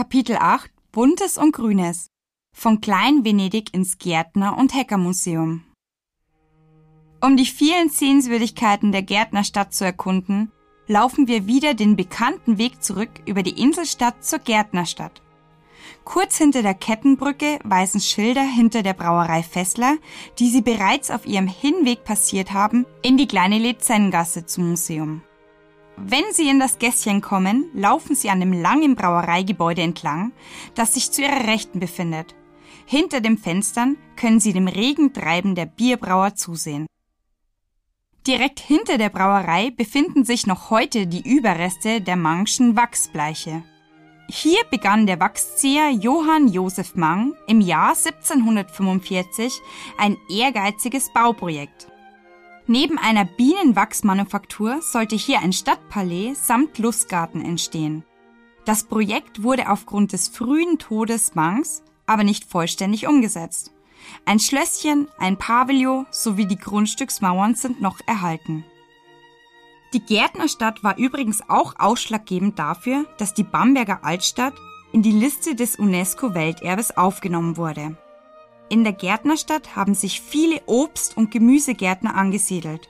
Kapitel 8 Buntes und Grünes von Klein Venedig ins Gärtner- und Heckermuseum. Um die vielen Sehenswürdigkeiten der Gärtnerstadt zu erkunden, laufen wir wieder den bekannten Weg zurück über die Inselstadt zur Gärtnerstadt. Kurz hinter der Kettenbrücke weisen Schilder hinter der Brauerei Fessler, die Sie bereits auf Ihrem Hinweg passiert haben, in die kleine Lizengasse zum Museum. Wenn Sie in das Gässchen kommen, laufen Sie an dem langen Brauereigebäude entlang, das sich zu Ihrer Rechten befindet. Hinter den Fenstern können Sie dem regen Treiben der Bierbrauer zusehen. Direkt hinter der Brauerei befinden sich noch heute die Überreste der Mangschen Wachsbleiche. Hier begann der Wachszieher Johann Josef Mang im Jahr 1745 ein ehrgeiziges Bauprojekt. Neben einer Bienenwachsmanufaktur sollte hier ein Stadtpalais samt Lustgarten entstehen. Das Projekt wurde aufgrund des frühen Todes Mangs aber nicht vollständig umgesetzt. Ein Schlösschen, ein Pavillon sowie die Grundstücksmauern sind noch erhalten. Die Gärtnerstadt war übrigens auch ausschlaggebend dafür, dass die Bamberger Altstadt in die Liste des UNESCO-Welterbes aufgenommen wurde. In der Gärtnerstadt haben sich viele Obst- und Gemüsegärtner angesiedelt.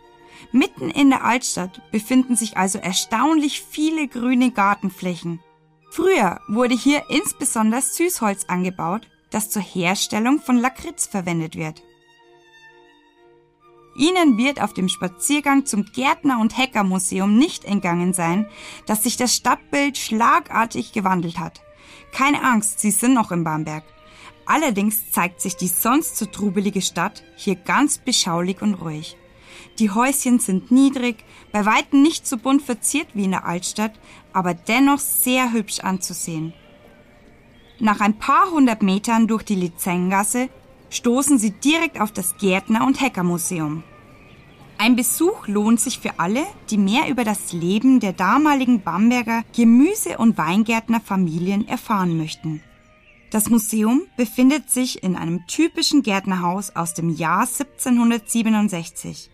Mitten in der Altstadt befinden sich also erstaunlich viele grüne Gartenflächen. Früher wurde hier insbesondere Süßholz angebaut, das zur Herstellung von Lakritz verwendet wird. Ihnen wird auf dem Spaziergang zum Gärtner- und Heckermuseum nicht entgangen sein, dass sich das Stadtbild schlagartig gewandelt hat. Keine Angst, Sie sind noch in Bamberg. Allerdings zeigt sich die sonst so trubelige Stadt hier ganz beschaulich und ruhig. Die Häuschen sind niedrig, bei weitem nicht so bunt verziert wie in der Altstadt, aber dennoch sehr hübsch anzusehen. Nach ein paar hundert Metern durch die Lizengasse stoßen sie direkt auf das Gärtner- und Heckermuseum. Ein Besuch lohnt sich für alle, die mehr über das Leben der damaligen Bamberger Gemüse- und Weingärtnerfamilien erfahren möchten. Das Museum befindet sich in einem typischen Gärtnerhaus aus dem Jahr 1767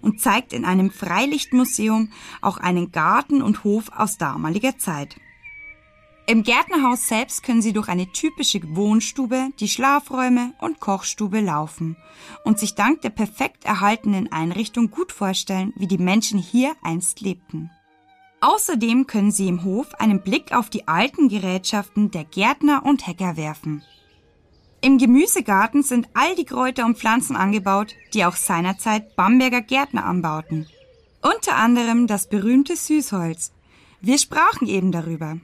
und zeigt in einem Freilichtmuseum auch einen Garten und Hof aus damaliger Zeit. Im Gärtnerhaus selbst können Sie durch eine typische Wohnstube, die Schlafräume und Kochstube laufen und sich dank der perfekt erhaltenen Einrichtung gut vorstellen, wie die Menschen hier einst lebten. Außerdem können Sie im Hof einen Blick auf die alten Gerätschaften der Gärtner und Hecker werfen. Im Gemüsegarten sind all die Kräuter und Pflanzen angebaut, die auch seinerzeit Bamberger Gärtner anbauten. Unter anderem das berühmte Süßholz. Wir sprachen eben darüber.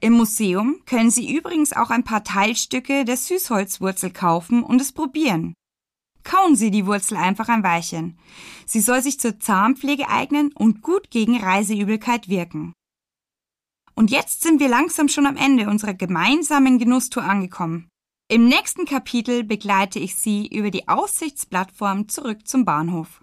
Im Museum können Sie übrigens auch ein paar Teilstücke der Süßholzwurzel kaufen und es probieren. Kauen Sie die Wurzel einfach ein Weilchen. Sie soll sich zur Zahnpflege eignen und gut gegen Reiseübelkeit wirken. Und jetzt sind wir langsam schon am Ende unserer gemeinsamen Genusstour angekommen. Im nächsten Kapitel begleite ich Sie über die Aussichtsplattform zurück zum Bahnhof.